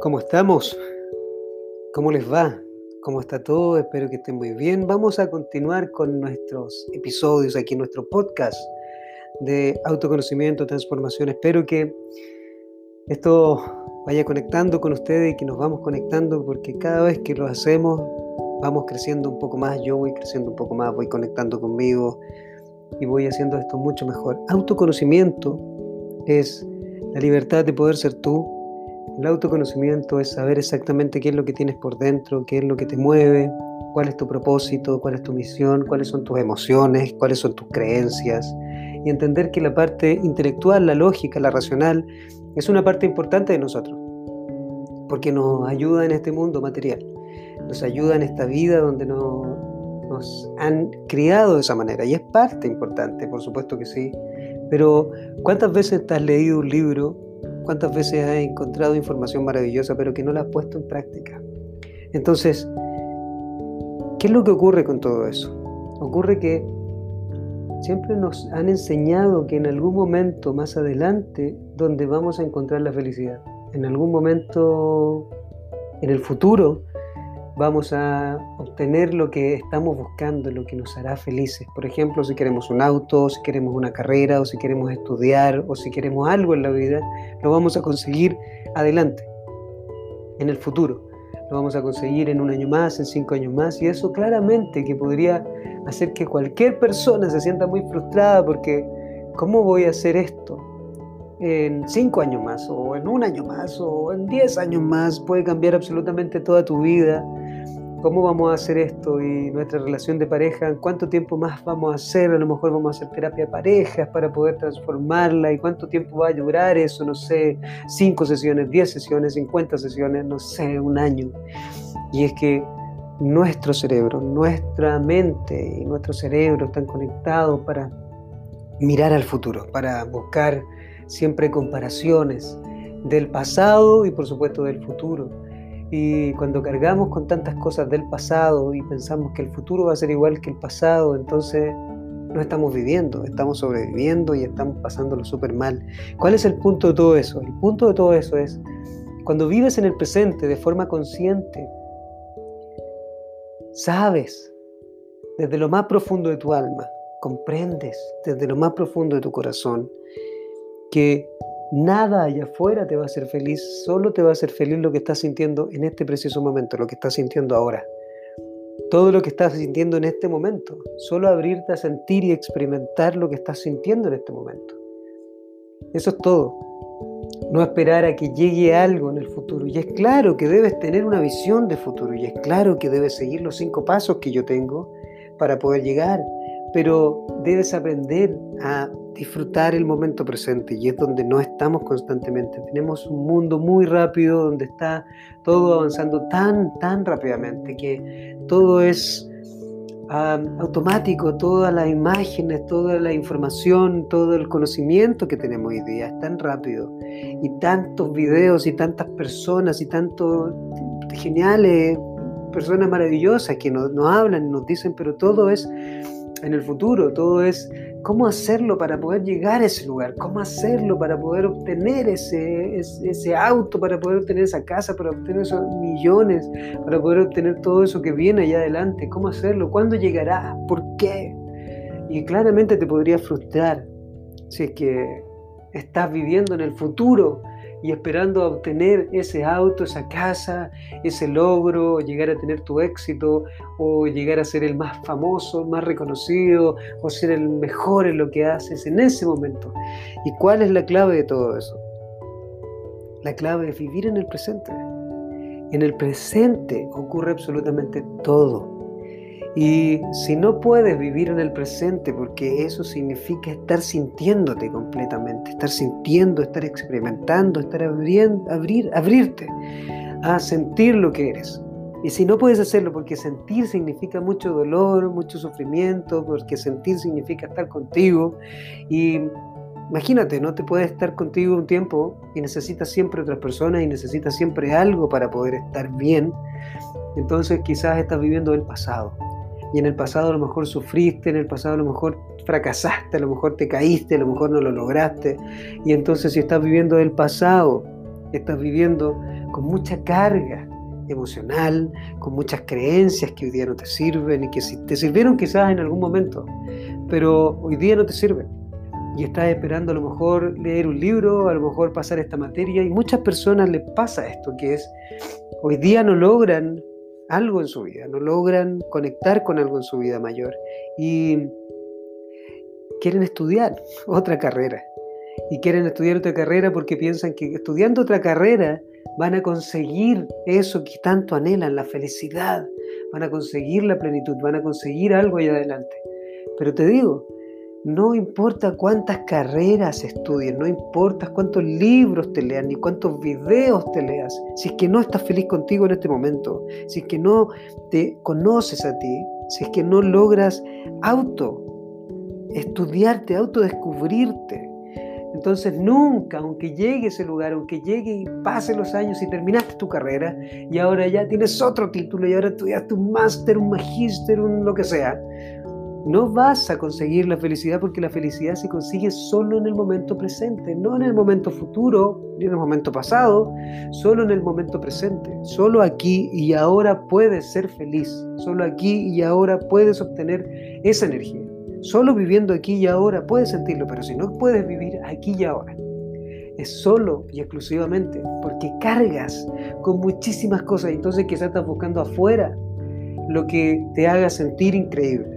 ¿Cómo estamos? ¿Cómo les va? ¿Cómo está todo? Espero que estén muy bien. Vamos a continuar con nuestros episodios aquí en nuestro podcast de autoconocimiento, transformación. Espero que esto vaya conectando con ustedes y que nos vamos conectando porque cada vez que lo hacemos vamos creciendo un poco más. Yo voy creciendo un poco más, voy conectando conmigo y voy haciendo esto mucho mejor. Autoconocimiento es la libertad de poder ser tú el autoconocimiento es saber exactamente qué es lo que tienes por dentro, qué es lo que te mueve, cuál es tu propósito, cuál es tu misión, cuáles son tus emociones, cuáles son tus creencias. Y entender que la parte intelectual, la lógica, la racional, es una parte importante de nosotros. Porque nos ayuda en este mundo material. Nos ayuda en esta vida donde nos han criado de esa manera. Y es parte importante, por supuesto que sí. Pero ¿cuántas veces has leído un libro ¿Cuántas veces has encontrado información maravillosa pero que no la has puesto en práctica? Entonces, ¿qué es lo que ocurre con todo eso? Ocurre que siempre nos han enseñado que en algún momento más adelante donde vamos a encontrar la felicidad, en algún momento en el futuro vamos a obtener lo que estamos buscando, lo que nos hará felices. Por ejemplo, si queremos un auto, si queremos una carrera, o si queremos estudiar, o si queremos algo en la vida, lo vamos a conseguir adelante, en el futuro. Lo vamos a conseguir en un año más, en cinco años más, y eso claramente que podría hacer que cualquier persona se sienta muy frustrada porque, ¿cómo voy a hacer esto? en cinco años más, o en un año más, o en diez años más, puede cambiar absolutamente toda tu vida. ¿Cómo vamos a hacer esto? Y nuestra relación de pareja, ¿cuánto tiempo más vamos a hacer? A lo mejor vamos a hacer terapia de parejas para poder transformarla. ¿Y cuánto tiempo va a durar eso? No sé, cinco sesiones, diez sesiones, cincuenta sesiones, no sé, un año. Y es que nuestro cerebro, nuestra mente y nuestro cerebro están conectados para mirar al futuro, para buscar siempre comparaciones del pasado y por supuesto del futuro. Y cuando cargamos con tantas cosas del pasado y pensamos que el futuro va a ser igual que el pasado, entonces no estamos viviendo, estamos sobreviviendo y estamos pasándolo súper mal. ¿Cuál es el punto de todo eso? El punto de todo eso es, cuando vives en el presente de forma consciente, sabes desde lo más profundo de tu alma, comprendes desde lo más profundo de tu corazón que nada allá afuera te va a hacer feliz, solo te va a hacer feliz lo que estás sintiendo en este preciso momento, lo que estás sintiendo ahora. Todo lo que estás sintiendo en este momento, solo abrirte a sentir y experimentar lo que estás sintiendo en este momento. Eso es todo. No esperar a que llegue algo en el futuro. Y es claro que debes tener una visión de futuro. Y es claro que debes seguir los cinco pasos que yo tengo para poder llegar. Pero debes aprender a disfrutar el momento presente y es donde no estamos constantemente. Tenemos un mundo muy rápido donde está todo avanzando tan, tan rápidamente que todo es automático, todas las imágenes, toda la información, todo el conocimiento que tenemos hoy día es tan rápido y tantos videos y tantas personas y tantos geniales, personas maravillosas que nos, nos hablan, nos dicen, pero todo es en el futuro, todo es cómo hacerlo para poder llegar a ese lugar, cómo hacerlo para poder obtener ese, auto, para poder obtener esa casa, para obtener esos millones, para poder obtener todo eso que viene allá adelante, cómo hacerlo, cuándo llegará, por qué. Y claramente te podría frustrar si es que estás viviendo en el futuro y esperando obtener ese auto, esa casa, ese logro, llegar a tener tu éxito o llegar a ser el más famoso, más reconocido o ser el mejor en lo que haces en ese momento. ¿Y cuál es la clave de todo eso? La clave es vivir en el presente. En el presente ocurre absolutamente todo. Y si no puedes vivir en el presente, porque eso significa estar sintiéndote completamente, estar sintiendo, estar experimentando, estar abriendo, abrir, abrirte a sentir lo que eres. Y si no puedes hacerlo, porque sentir significa mucho dolor, mucho sufrimiento, porque sentir significa estar contigo. Y imagínate, no te puedes estar contigo un tiempo y necesitas siempre otras personas y necesitas siempre algo para poder estar bien. Entonces quizás estás viviendo el pasado y en el pasado a lo mejor sufriste, en el pasado a lo mejor fracasaste, a lo mejor te caíste, a lo mejor no lo lograste. Y entonces si estás viviendo el pasado, estás viviendo con mucha carga emocional, con muchas creencias que hoy día no te sirven y que te sirvieron quizás en algún momento, pero hoy día no te sirven. Y estás esperando a lo mejor leer un libro, a lo mejor pasar esta materia, y muchas personas les pasa esto, que es, hoy día no logran algo en su vida, no logran conectar con algo en su vida mayor y quieren estudiar otra carrera. Y quieren estudiar otra carrera porque piensan que estudiando otra carrera van a conseguir eso que tanto anhelan, la felicidad, van a conseguir la plenitud, van a conseguir algo allá adelante. Pero te digo, no importa cuántas carreras estudies, no importa cuántos libros te leas, ni cuántos videos te leas, si es que no estás feliz contigo en este momento, si es que no te conoces a ti, si es que no logras auto estudiarte, autodescubrirte, entonces nunca, aunque llegue ese lugar, aunque llegue y pase los años y terminaste tu carrera y ahora ya tienes otro título y ahora estudiaste un máster, un magíster, un lo que sea, no vas a conseguir la felicidad porque la felicidad se consigue solo en el momento presente, no en el momento futuro ni en el momento pasado, solo en el momento presente. Solo aquí y ahora puedes ser feliz, solo aquí y ahora puedes obtener esa energía. Solo viviendo aquí y ahora puedes sentirlo, pero si no puedes vivir aquí y ahora, es solo y exclusivamente porque cargas con muchísimas cosas. Entonces quizás estás buscando afuera lo que te haga sentir increíble.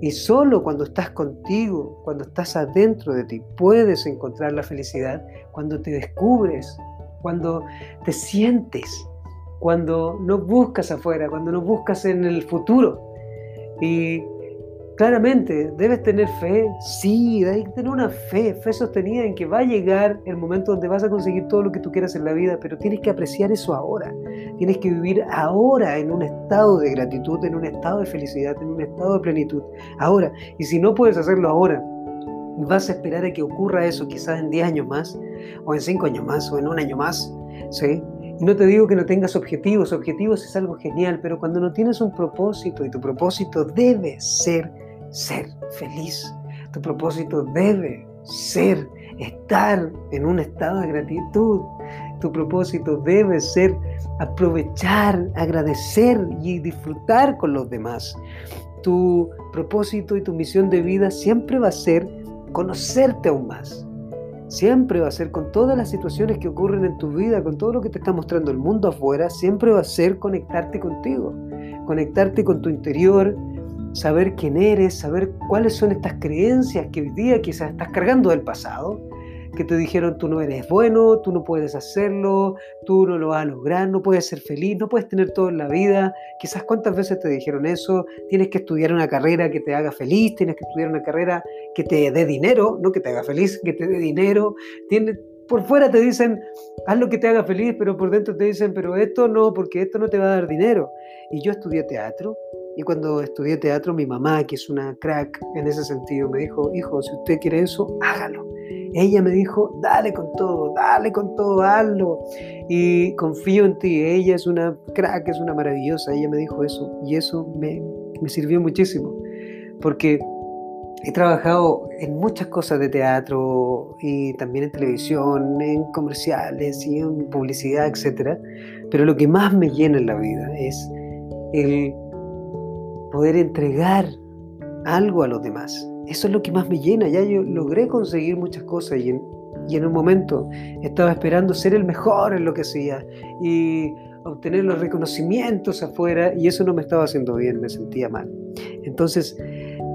Y solo cuando estás contigo, cuando estás adentro de ti, puedes encontrar la felicidad cuando te descubres, cuando te sientes, cuando no buscas afuera, cuando no buscas en el futuro. Claramente, debes tener fe, sí, debes tener una fe, fe sostenida en que va a llegar el momento donde vas a conseguir todo lo que tú quieras en la vida, pero tienes que apreciar eso ahora. Tienes que vivir ahora en un estado de gratitud, en un estado de felicidad, en un estado de plenitud. Ahora, y si no puedes hacerlo ahora, vas a esperar a que ocurra eso quizás en 10 años más, o en 5 años más, o en un año más, ¿sí? Y no te digo que no tengas objetivos, objetivos es algo genial, pero cuando no tienes un propósito y tu propósito debe ser ser feliz. Tu propósito debe ser estar en un estado de gratitud. Tu propósito debe ser aprovechar, agradecer y disfrutar con los demás. Tu propósito y tu misión de vida siempre va a ser conocerte aún más. Siempre va a ser con todas las situaciones que ocurren en tu vida, con todo lo que te está mostrando el mundo afuera, siempre va a ser conectarte contigo, conectarte con tu interior, saber quién eres, saber cuáles son estas creencias que hoy día quizás estás cargando del pasado, que te dijeron tú no eres bueno, tú no puedes hacerlo, tú no lo vas a lograr, no puedes ser feliz, no puedes tener todo en la vida. Quizás cuántas veces te dijeron eso, tienes que estudiar una carrera que te haga feliz, tienes que estudiar una carrera que te dé dinero, no que te haga feliz, que te dé dinero. Tienes, por fuera te dicen, haz lo que te haga feliz, pero por dentro te dicen, pero esto no, porque esto no te va a dar dinero. Y yo estudié teatro, y cuando estudié teatro, mi mamá, que es una crack en ese sentido, me dijo, hijo, si usted quiere eso, hágalo. Ella me dijo, dale con todo, dale con todo, hazlo. Y confío en ti. Ella es una crack, es una maravillosa. Ella me dijo eso. Y eso me, me sirvió muchísimo. Porque he trabajado en muchas cosas de teatro y también en televisión, en comerciales y en publicidad, etc. Pero lo que más me llena en la vida es el poder entregar algo a los demás. Eso es lo que más me llena. Ya yo logré conseguir muchas cosas y en, y en un momento estaba esperando ser el mejor en lo que hacía y obtener los reconocimientos afuera y eso no me estaba haciendo bien, me sentía mal. Entonces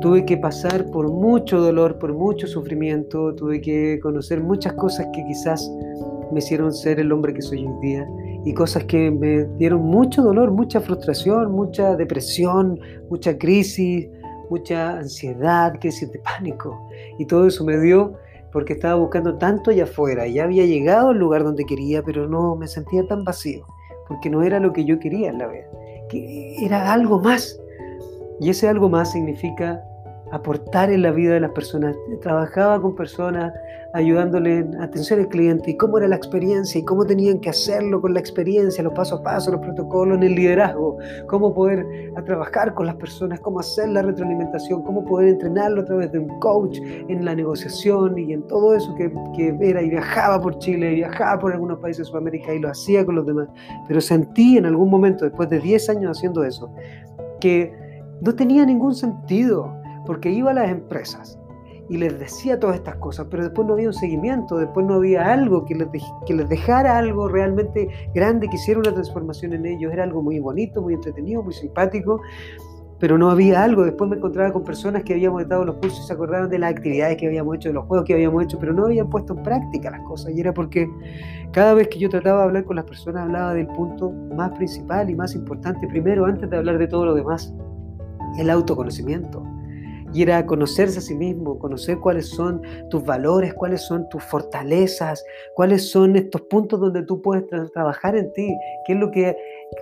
tuve que pasar por mucho dolor, por mucho sufrimiento, tuve que conocer muchas cosas que quizás me hicieron ser el hombre que soy hoy día y cosas que me dieron mucho dolor, mucha frustración, mucha depresión, mucha crisis, mucha ansiedad, crisis de pánico. Y todo eso me dio porque estaba buscando tanto allá afuera. Ya había llegado al lugar donde quería, pero no me sentía tan vacío, porque no era lo que yo quería en la vida, que era algo más. Y ese algo más significa aportar en la vida de las personas. Trabajaba con personas ayudándole en atención al cliente y cómo era la experiencia y cómo tenían que hacerlo con la experiencia, los pasos a paso, los protocolos en el liderazgo, cómo poder trabajar con las personas, cómo hacer la retroalimentación, cómo poder entrenarlo a través de un coach en la negociación y en todo eso que, que era y viajaba por Chile, viajaba por algunos países de Sudamérica y lo hacía con los demás. Pero sentí en algún momento, después de 10 años haciendo eso, que no tenía ningún sentido porque iba a las empresas y les decía todas estas cosas, pero después no había un seguimiento, después no había algo que les, que les dejara algo realmente grande, que hiciera una transformación en ellos. Era algo muy bonito, muy entretenido, muy simpático, pero no había algo. Después me encontraba con personas que habíamos estado los cursos y se acordaban de las actividades que habíamos hecho, de los juegos que habíamos hecho, pero no habían puesto en práctica las cosas. Y era porque cada vez que yo trataba de hablar con las personas, hablaba del punto más principal y más importante, primero, antes de hablar de todo lo demás, el autoconocimiento y era conocerse a sí mismo, conocer cuáles son tus valores, cuáles son tus fortalezas, cuáles son estos puntos donde tú puedes trabajar en ti, qué es lo que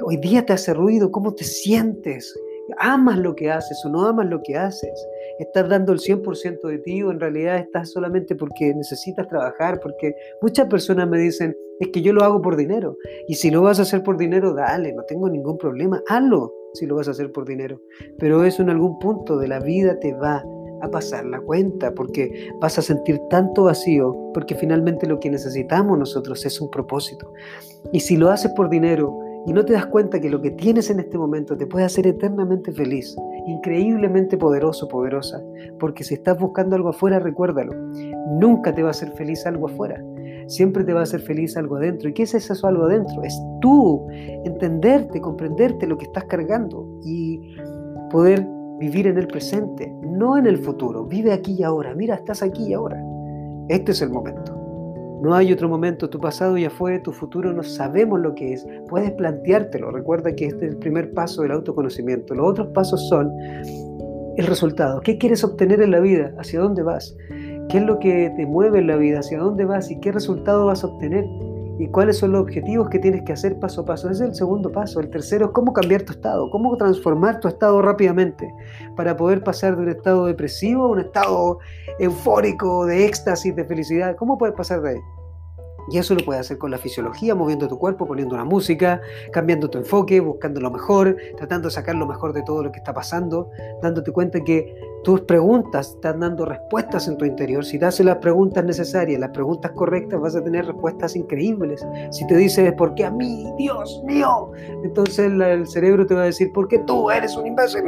hoy día te hace ruido, cómo te sientes, amas lo que haces o no amas lo que haces. Estás dando el 100% de ti o en realidad estás solamente porque necesitas trabajar, porque muchas personas me dicen, es que yo lo hago por dinero. Y si lo vas a hacer por dinero, dale, no tengo ningún problema, hazlo si lo vas a hacer por dinero. Pero eso en algún punto de la vida te va a pasar la cuenta porque vas a sentir tanto vacío porque finalmente lo que necesitamos nosotros es un propósito. Y si lo haces por dinero y no te das cuenta que lo que tienes en este momento te puede hacer eternamente feliz, increíblemente poderoso, poderosa, porque si estás buscando algo afuera, recuérdalo, nunca te va a hacer feliz algo afuera siempre te va a hacer feliz algo adentro. ¿Y qué es eso algo adentro? Es tú entenderte, comprenderte lo que estás cargando y poder vivir en el presente, no en el futuro. Vive aquí y ahora. Mira, estás aquí y ahora. Este es el momento. No hay otro momento, tu pasado ya fue, tu futuro no sabemos lo que es. Puedes planteártelo. Recuerda que este es el primer paso del autoconocimiento. Los otros pasos son el resultado. ¿Qué quieres obtener en la vida? ¿Hacia dónde vas? ¿Qué es lo que te mueve en la vida? ¿Hacia dónde vas? ¿Y qué resultado vas a obtener? ¿Y cuáles son los objetivos que tienes que hacer paso a paso? Ese es el segundo paso. El tercero es cómo cambiar tu estado, cómo transformar tu estado rápidamente para poder pasar de un estado depresivo a un estado eufórico, de éxtasis, de felicidad. ¿Cómo puedes pasar de ahí? Y eso lo puedes hacer con la fisiología, moviendo tu cuerpo, poniendo una música, cambiando tu enfoque, buscando lo mejor, tratando de sacar lo mejor de todo lo que está pasando, dándote cuenta que tus preguntas están dando respuestas en tu interior. Si te haces las preguntas necesarias, las preguntas correctas, vas a tener respuestas increíbles. Si te dices, ¿por qué a mí? Dios mío. Entonces el cerebro te va a decir, ¿por qué tú eres un imbécil?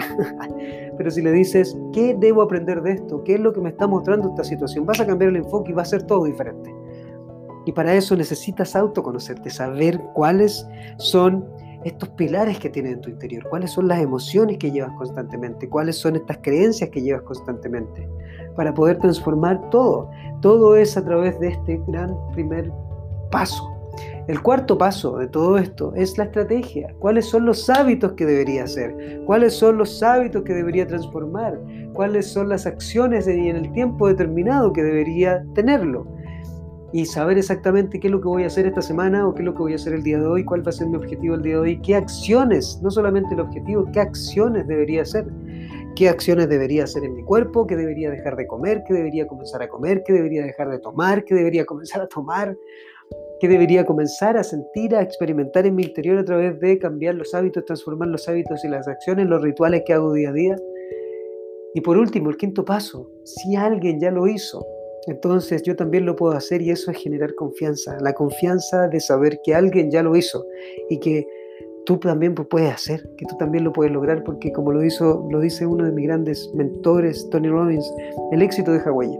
Pero si le dices, ¿qué debo aprender de esto? ¿Qué es lo que me está mostrando esta situación? Vas a cambiar el enfoque y va a ser todo diferente. Y para eso necesitas autoconocerte, saber cuáles son estos pilares que tienes en tu interior, cuáles son las emociones que llevas constantemente, cuáles son estas creencias que llevas constantemente, para poder transformar todo. Todo es a través de este gran primer paso. El cuarto paso de todo esto es la estrategia. ¿Cuáles son los hábitos que debería hacer? ¿Cuáles son los hábitos que debería transformar? ¿Cuáles son las acciones en el tiempo determinado que debería tenerlo? Y saber exactamente qué es lo que voy a hacer esta semana o qué es lo que voy a hacer el día de hoy, cuál va a ser mi objetivo el día de hoy, qué acciones, no solamente el objetivo, qué acciones debería hacer, qué acciones debería hacer en mi cuerpo, qué debería dejar de comer, qué debería comenzar a comer, qué debería dejar de tomar, qué debería comenzar a tomar, qué debería comenzar a sentir, a experimentar en mi interior a través de cambiar los hábitos, transformar los hábitos y las acciones, los rituales que hago día a día. Y por último, el quinto paso, si alguien ya lo hizo, entonces yo también lo puedo hacer y eso es generar confianza, la confianza de saber que alguien ya lo hizo y que tú también puedes hacer, que tú también lo puedes lograr, porque como lo, hizo, lo dice uno de mis grandes mentores, Tony Robbins, el éxito de Hawái.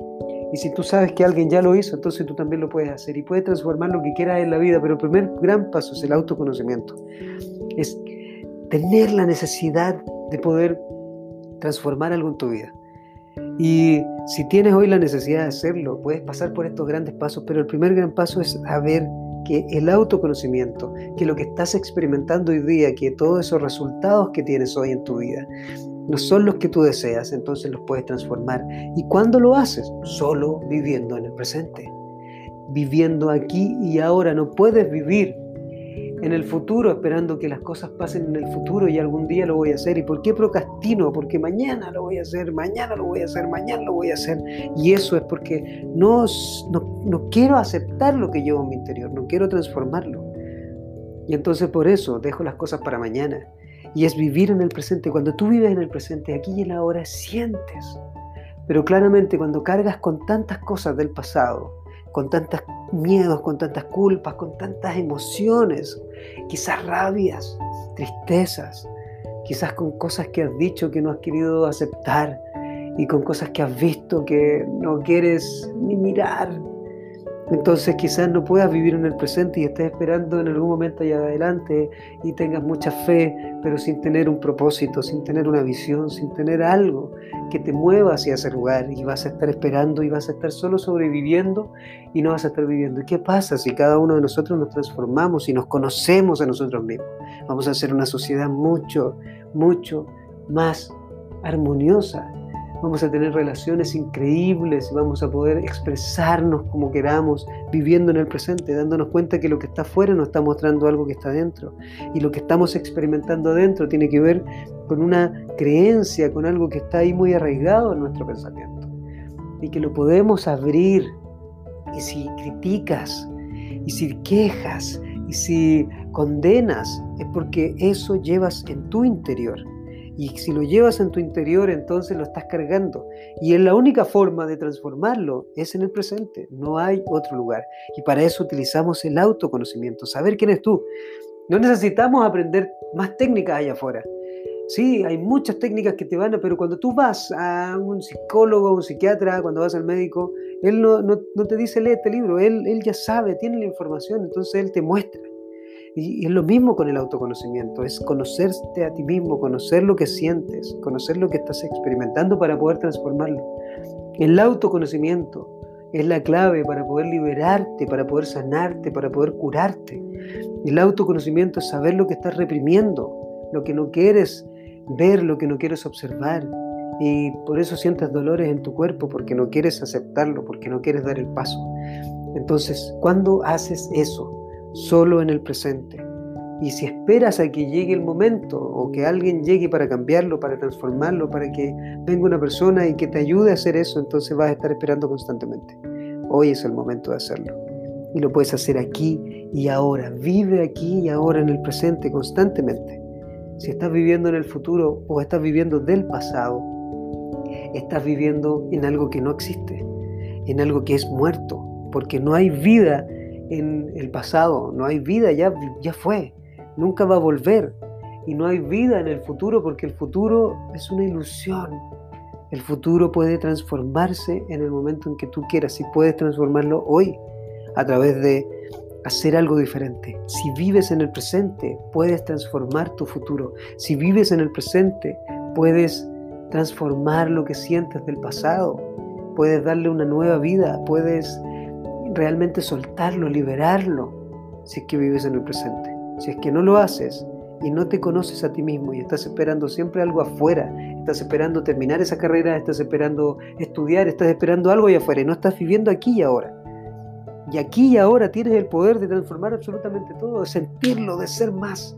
Y si tú sabes que alguien ya lo hizo, entonces tú también lo puedes hacer y puedes transformar lo que quieras en la vida, pero el primer gran paso es el autoconocimiento. Es tener la necesidad de poder transformar algo en tu vida. Y si tienes hoy la necesidad de hacerlo, puedes pasar por estos grandes pasos, pero el primer gran paso es saber que el autoconocimiento, que lo que estás experimentando hoy día, que todos esos resultados que tienes hoy en tu vida, no son los que tú deseas, entonces los puedes transformar. ¿Y cuándo lo haces? Solo viviendo en el presente. Viviendo aquí y ahora. No puedes vivir en el futuro esperando que las cosas pasen en el futuro y algún día lo voy a hacer. ¿Y por qué procrastino? Porque mañana lo voy a hacer, mañana lo voy a hacer, mañana lo voy a hacer. Y eso es porque no, no, no quiero aceptar lo que llevo en mi interior, no quiero transformarlo. Y entonces por eso dejo las cosas para mañana. Y es vivir en el presente. Cuando tú vives en el presente, aquí y en la ahora, sientes. Pero claramente cuando cargas con tantas cosas del pasado, con tantos miedos, con tantas culpas, con tantas emociones, quizás rabias, tristezas, quizás con cosas que has dicho que no has querido aceptar y con cosas que has visto que no quieres ni mirar, entonces quizás no puedas vivir en el presente y estés esperando en algún momento allá adelante y tengas mucha fe, pero sin tener un propósito, sin tener una visión, sin tener algo que te mueva hacia ese lugar y vas a estar esperando y vas a estar solo sobreviviendo y no vas a estar viviendo. ¿Y qué pasa si cada uno de nosotros nos transformamos y nos conocemos a nosotros mismos? Vamos a ser una sociedad mucho, mucho más armoniosa, vamos a tener relaciones increíbles, vamos a poder expresarnos como queramos, viviendo en el presente, dándonos cuenta que lo que está afuera nos está mostrando algo que está dentro. Y lo que estamos experimentando adentro tiene que ver con una creencia, con algo que está ahí muy arraigado en nuestro pensamiento. Y que lo podemos abrir. Y si criticas, y si quejas, y si condenas, es porque eso llevas en tu interior y si lo llevas en tu interior, entonces lo estás cargando. Y es la única forma de transformarlo es en el presente. No hay otro lugar. Y para eso utilizamos el autoconocimiento, saber quién es tú. No necesitamos aprender más técnicas allá afuera. Sí, hay muchas técnicas que te van a, pero cuando tú vas a un psicólogo, un psiquiatra, cuando vas al médico, él no, te dice lee este libro, él ya sabe, tiene la información, entonces él te muestra. Y, es lo mismo con el autoconocimiento, es conocerte a ti mismo, conocer lo que sientes, conocer lo que estás experimentando para poder transformarlo. El autoconocimiento es la clave para poder liberarte, para poder sanarte, para poder curarte. El autoconocimiento es saber lo que estás reprimiendo, lo que no quieres ver, lo que no quieres observar. Y por eso sientes dolores en tu cuerpo, porque no quieres aceptarlo, porque no quieres dar el paso. Entonces, cuando haces eso, solo en el presente. Y si esperas a que llegue el momento o que alguien llegue para cambiarlo, para transformarlo, para que venga una persona y que te ayude a hacer eso, entonces vas a estar esperando constantemente. Hoy es el momento de hacerlo. Y lo puedes hacer aquí y ahora. Vive aquí y ahora en el presente constantemente. Si estás viviendo en el futuro o estás viviendo del pasado, estás viviendo en algo que no existe, en algo que es muerto, porque no hay vida en el pasado, no hay vida, ya, ya fue, nunca va a volver. Y no hay vida en el futuro porque el futuro es una ilusión. El futuro puede transformarse en el momento en que tú quieras y puedes transformarlo hoy a través de hacer algo diferente. Si vives en el presente, puedes transformar tu futuro. Si vives en el presente, puedes transformar lo que sientes del pasado. Puedes darle una nueva vida, puedes realmente soltarlo, liberarlo, si es que vives en el presente. Si es que no lo haces y no te conoces a ti mismo y estás esperando siempre algo afuera, estás esperando terminar esa carrera, estás esperando estudiar, estás esperando algo allá afuera y no estás viviendo aquí y ahora. Y aquí y ahora tienes el poder de transformar absolutamente todo, de sentirlo, de ser más.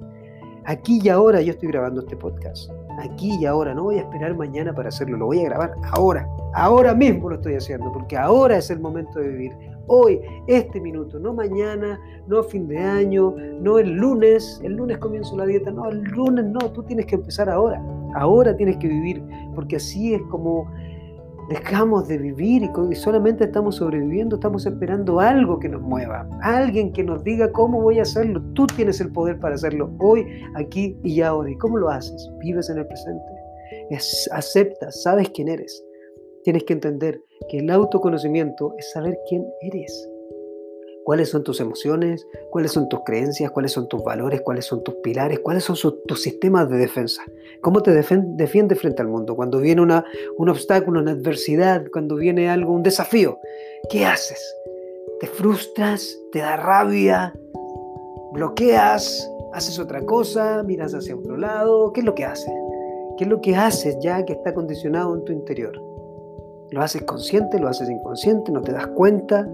Aquí y ahora yo estoy grabando este podcast. Aquí y ahora, no voy a esperar mañana para hacerlo, lo voy a grabar ahora. Ahora mismo lo estoy haciendo, porque ahora es el momento de vivir hoy, este minuto, no mañana, no fin de año, no el lunes, el lunes comienzo la dieta, no, el lunes no, tú tienes que empezar ahora, ahora tienes que vivir, porque así es como dejamos de vivir y solamente estamos sobreviviendo, estamos esperando algo que nos mueva, alguien que nos diga cómo voy a hacerlo, tú tienes el poder para hacerlo hoy, aquí y ahora. ¿Y cómo lo haces? Vives en el presente, aceptas, sabes quién eres. Tienes que entender que el autoconocimiento es saber quién eres. ¿Cuáles son tus emociones? ¿Cuáles son tus creencias? ¿Cuáles son tus valores? ¿Cuáles son tus pilares? ¿Cuáles son tus sistemas de defensa? ¿Cómo te defiendes frente al mundo? Cuando viene una, un obstáculo, una adversidad, cuando viene algo, un desafío, ¿qué haces? ¿Te frustras? ¿Te da rabia? ¿Bloqueas? ¿Haces otra cosa? ¿Miras hacia otro lado? ¿Qué es lo que haces? ¿Qué es lo que haces ya que está condicionado en tu interior? Lo haces consciente, lo haces inconsciente, no te das cuenta.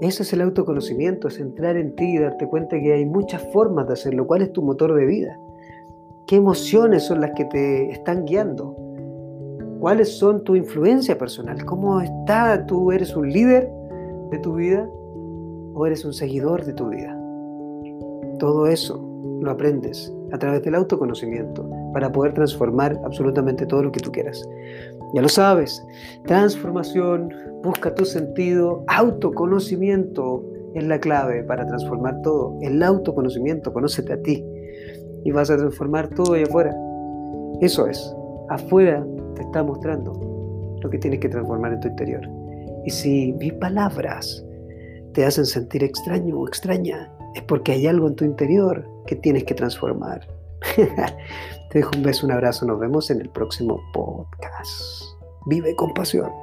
Eso es el autoconocimiento, es entrar en ti y darte cuenta que hay muchas formas de hacerlo. ¿Cuál es tu motor de vida? ¿Qué emociones son las que te están guiando? ¿Cuáles son tu influencia personal? ¿Cómo está? ¿Tú eres un líder de tu vida o eres un seguidor de tu vida? Todo eso lo aprendes a través del autoconocimiento para poder transformar absolutamente todo lo que tú quieras. Ya lo sabes, transformación, busca tu sentido, autoconocimiento es la clave para transformar todo. El autoconocimiento, conócete a ti y vas a transformar todo ahí afuera. Eso es, afuera te está mostrando lo que tienes que transformar en tu interior. Y si mis palabras te hacen sentir extraño o extraña, es porque hay algo en tu interior que tienes que transformar. Te dejo un beso, un abrazo, nos vemos en el próximo podcast. Vive con pasión.